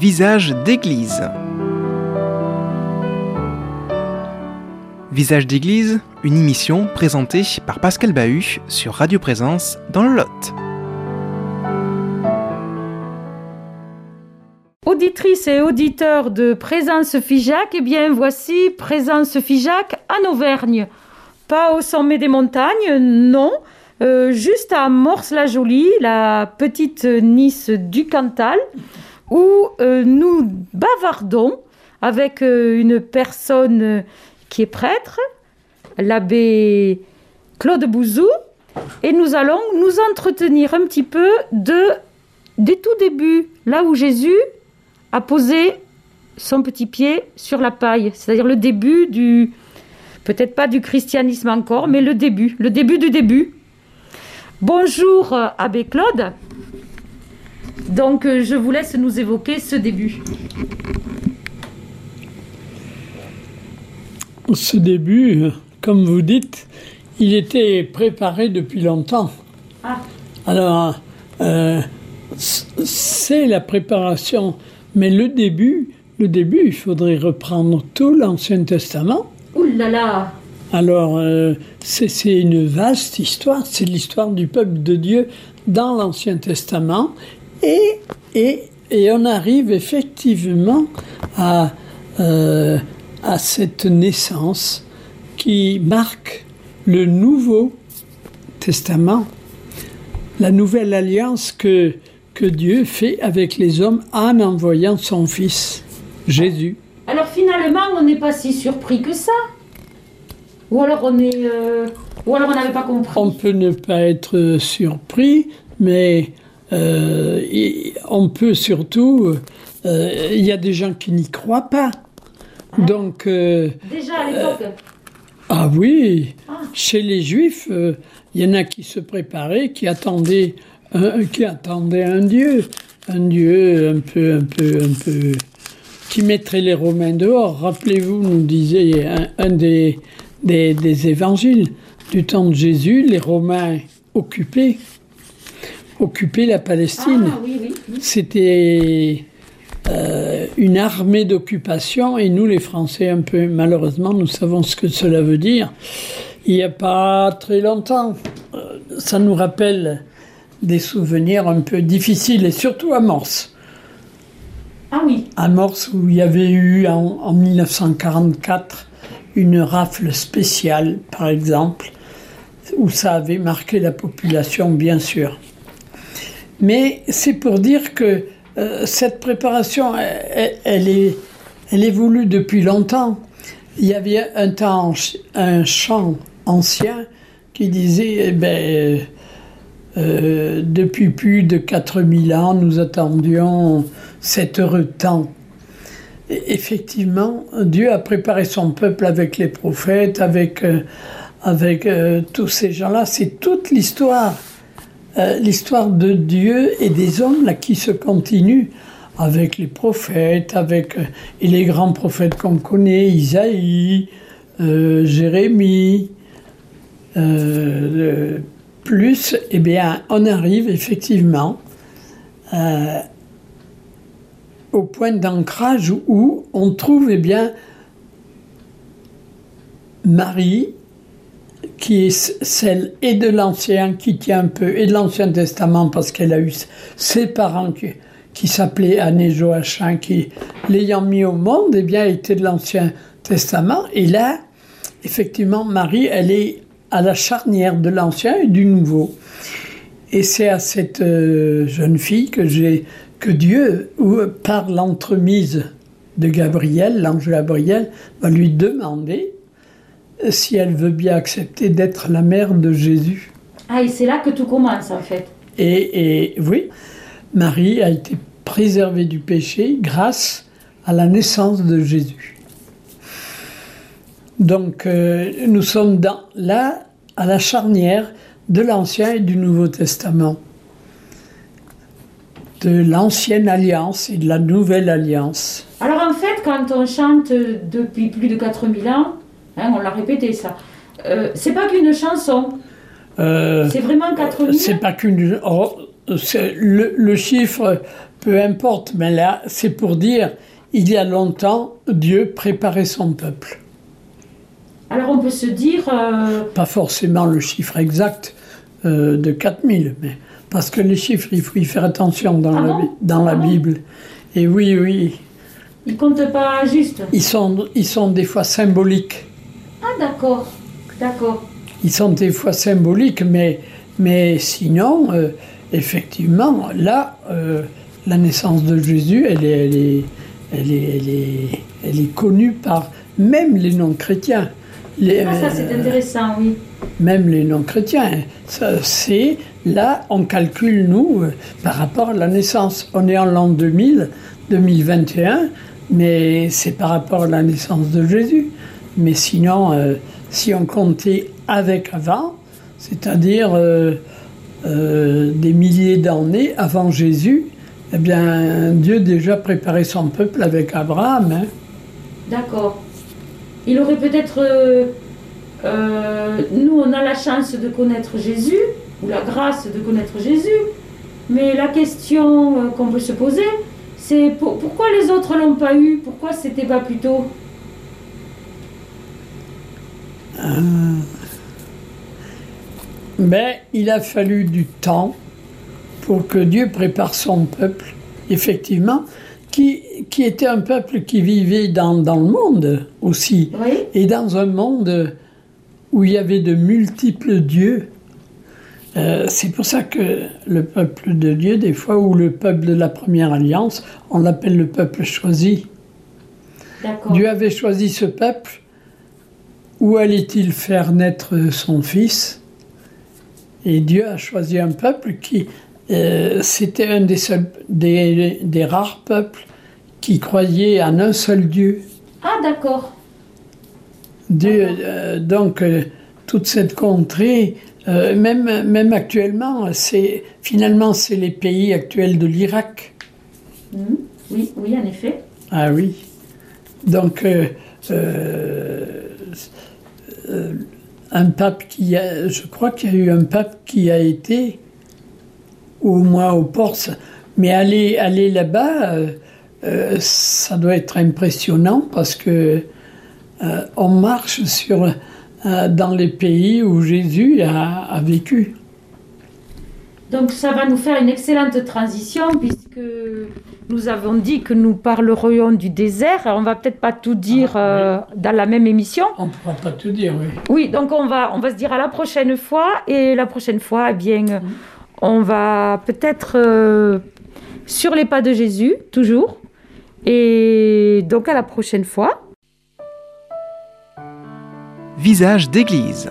Visage d'église. Visage d'église, une émission présentée par Pascal Bahut sur Radio Présence dans le Lot. Auditrices et auditeurs de Présence Figeac, eh bien voici Présence Figeac en Auvergne. Pas au sommet des montagnes, non, euh, juste à Morse-la-Jolie, la petite Nice du Cantal, où euh, nous bavardons avec euh, une personne qui est prêtre, l'abbé Claude Bouzou, et nous allons nous entretenir un petit peu de des tout débuts, là où Jésus a posé son petit pied sur la paille, c'est-à-dire le début du, peut-être pas du christianisme encore, mais le début, le début du début. Bonjour Abbé Claude. Donc je vous laisse nous évoquer ce début. Ce début, comme vous dites, il était préparé depuis longtemps. Ah. Alors, euh, c'est la préparation, mais le début, le début, il faudrait reprendre tout l'Ancien Testament. Ouh là là Alors, euh, c'est une vaste histoire, c'est l'histoire du peuple de Dieu dans l'Ancien Testament, et, et, et, on arrive effectivement à, euh, à cette naissance qui marque le Nouveau Testament, la nouvelle alliance que, que Dieu fait avec les hommes en envoyant son Fils, Jésus. Alors finalement, on n'est pas si surpris que ça. Ou alors on est, euh, ou alors on n'avait pas compris. On peut ne pas être surpris, mais euh, et on peut surtout, euh, il y a des gens qui n'y croient pas. Donc. euh, Déjà à l'époque. ah oui, Ah. chez les Juifs, il y en a qui se préparaient, qui attendaient, un, qui attendaient un Dieu, un Dieu un peu, un peu, un peu, qui mettrait les Romains dehors. Rappelez-vous, nous disait un, un des, des, des évangiles du temps de Jésus, les Romains occupaient, occupaient la Palestine. Ah oui, oui. oui. C'était euh, une armée d'occupation et nous, les Français, un peu malheureusement, nous savons ce que cela veut dire. Il n'y a pas très longtemps, euh, ça nous rappelle des souvenirs un peu difficiles et surtout à Morse. Ah oui. À Morse où il y avait eu en, en 1944 une rafle spéciale, par exemple, où ça avait marqué la population, bien sûr. Mais c'est pour dire que euh, cette préparation, elle, est, elle est voulue depuis longtemps. Il y avait un temps un chant ancien qui disait, eh ben, euh, depuis plus de 4000 ans, nous attendions cet heureux temps. Effectivement, Dieu a préparé son peuple avec les prophètes, avec, euh, euh, tous ces gens-là. C'est toute l'histoire, euh, l'histoire de Dieu et des hommes qui se continue avec les prophètes, avec euh, et les grands prophètes qu'on connaît, Isaïe, euh, Jérémie. Euh, plus, eh on arrive effectivement au point d'ancrage où on trouve, eh bien, Marie, qui est celle et de l'Ancien, qui tient un peu, et de l'Ancien Testament, parce qu'elle a eu ses parents qui, s'appelaient Anne Joachim, qui, l'ayant mis au monde, eh bien, était de l'Ancien Testament. Et là, effectivement, Marie, elle est à la charnière de l'Ancien et du Nouveau. Et c'est à cette euh, jeune fille que que Dieu, par l'entremise de Gabriel, l'ange Gabriel, va lui demander si elle veut bien accepter d'être la mère de Jésus. Ah, et c'est là que tout commence en fait. Et, et oui, Marie a été préservée du péché grâce à la naissance de Jésus. Donc euh, nous sommes dans, là à la charnière de l'Ancien et du Nouveau Testament, de l'Ancienne Alliance et de la Nouvelle Alliance. Alors en fait, quand on chante depuis plus de 4000 ans, hein, on l'a répété ça, euh, c'est pas qu'une chanson, Euh, c'est vraiment 4000 c'est pas qu'une. oh, le, le chiffre, peu importe, mais là, c'est pour dire, il y a longtemps, Dieu préparait son peuple. Alors on peut se dire... euh, Pas forcément le chiffre exact euh, de 4000, mais parce que les chiffres, il faut y faire attention dans, Ah la, bon dans Ah Bible. Et oui, oui, il compte pas juste. ils sont, ils sont des fois symboliques. D'accord, d'accord. Ils sont des fois symboliques, mais, mais sinon, euh, effectivement, là, euh, la naissance de Jésus, elle est, elle est, elle est, elle est, elle est connue par même les non-chrétiens. Les- Ah ça c'est euh, intéressant, oui. même les non-chrétiens. Ça, C'est là, on calcule nous par rapport à la naissance. On est en l'an 2000, 2021, mais c'est par rapport à la naissance de Jésus. Mais sinon, euh, si on comptait avec avant, c'est-à-dire euh, euh, des milliers d'années avant Jésus, eh bien, Dieu déjà préparait son peuple avec Abraham. hein. D'accord. Il aurait peut-être... nous, on a la chance de connaître Jésus, ou la grâce de connaître Jésus, mais la question qu'on peut se poser, c'est pour- pourquoi les autres l'ont pas eu? Pourquoi c'était pas plus tôt? Mais il a fallu du temps pour que Dieu prépare son peuple, effectivement, qui, qui était un peuple qui vivait dans, dans le monde aussi, Oui et dans un monde où il y avait de multiples dieux. Euh, c'est pour ça que le peuple de Dieu, des fois, ou le peuple de la première alliance, on l'appelle le peuple choisi. Dieu avait choisi ce peuple. Où allait-il faire naître son fils? Et Dieu a choisi un peuple qui, euh, c'était un des, seuls, des, des rares peuples qui croyait en un seul Dieu. Ah d'accord. Dieu euh, donc, euh, toute cette contrée, même, même actuellement, c'est, finalement, c'est les pays actuels de l'Irak. Mhm. Oui, oui, en effet. Ah oui. Donc, euh, euh, un pape qui a, je crois qu'il y a eu un pape qui a été, au moins au Porce, mais aller, aller là-bas, euh, euh, ça doit être impressionnant parce que on marche sur, dans les pays où Jésus a, a vécu. Donc ça va nous faire une excellente transition puisque nous avons dit que nous parlerions du désert. On va peut-être pas tout dire Ah, euh, dans la même émission. On ne pourra pas tout dire, oui. Oui, donc on va, on va se dire à la prochaine fois. Et la prochaine fois, eh bien, euh, on va peut-être euh, sur les pas de Jésus, toujours. Et donc à la prochaine fois. Visage d'église.